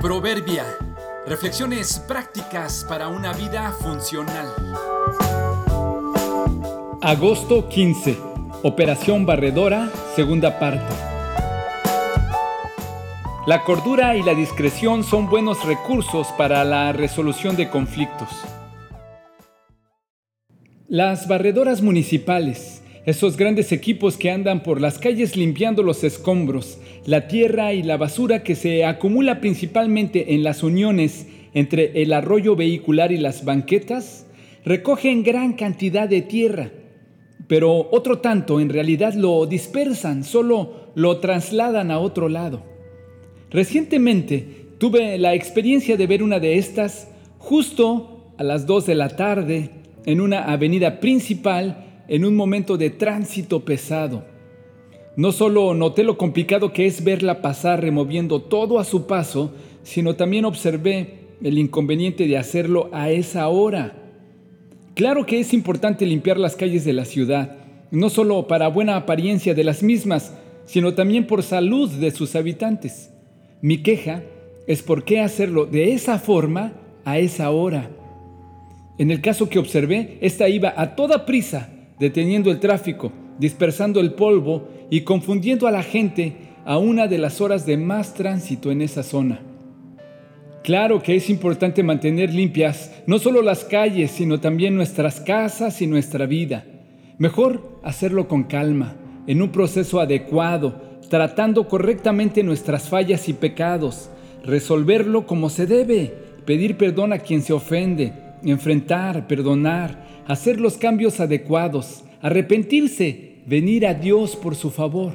Proverbia. Reflexiones prácticas para una vida funcional. Agosto 15. Operación Barredora, segunda parte. La cordura y la discreción son buenos recursos para la resolución de conflictos. Las barredoras municipales, esos grandes equipos que andan por las calles limpiando los escombros, la tierra y la basura que se acumula principalmente en las uniones entre el arroyo vehicular y las banquetas, recogen gran cantidad de tierra, pero otro tanto en realidad lo dispersan, solo lo trasladan a otro lado. Recientemente tuve la experiencia de ver una de estas justo a las 2 de la tarde en una avenida principal en un momento de tránsito pesado. No solo noté lo complicado que es verla pasar removiendo todo a su paso, sino también observé el inconveniente de hacerlo a esa hora. Claro que es importante limpiar las calles de la ciudad, no solo para buena apariencia de las mismas, sino también por salud de sus habitantes. Mi queja es por qué hacerlo de esa forma a esa hora. En el caso que observé, esta iba a toda prisa, deteniendo el tráfico, dispersando el polvo y confundiendo a la gente a una de las horas de más tránsito en esa zona. Claro que es importante mantener limpias no solo las calles, sino también nuestras casas y nuestra vida. Mejor hacerlo con calma, en un proceso adecuado, tratando correctamente nuestras fallas y pecados, resolverlo como se debe, pedir perdón a quien se ofende, enfrentar, perdonar, hacer los cambios adecuados, arrepentirse, venir a Dios por su favor.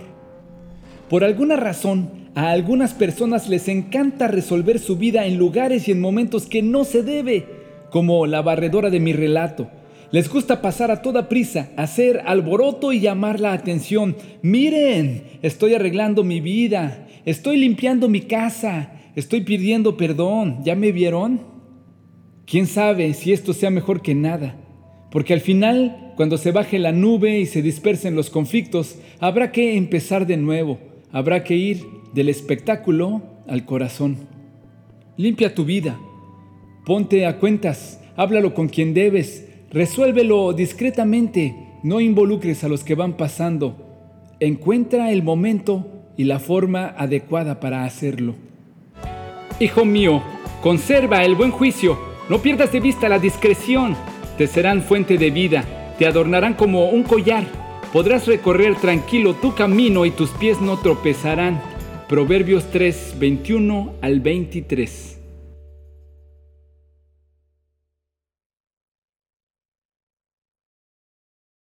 Por alguna razón, a algunas personas les encanta resolver su vida en lugares y en momentos que no se debe, como la barredora de mi relato. Les gusta pasar a toda prisa, hacer alboroto y llamar la atención. Miren, estoy arreglando mi vida, estoy limpiando mi casa, estoy pidiendo perdón. ¿Ya me vieron? ¿Quién sabe si esto sea mejor que nada? Porque al final, cuando se baje la nube y se dispersen los conflictos, habrá que empezar de nuevo, habrá que ir del espectáculo al corazón. Limpia tu vida, ponte a cuentas, háblalo con quien debes, resuélvelo discretamente, no involucres a los que van pasando. Encuentra el momento y la forma adecuada para hacerlo. Hijo mío, conserva el buen juicio no pierdas de vista la discreción, te serán fuente de vida, te adornarán como un collar. Podrás recorrer tranquilo tu camino y tus pies no tropezarán. Proverbios 3, 21 al 23.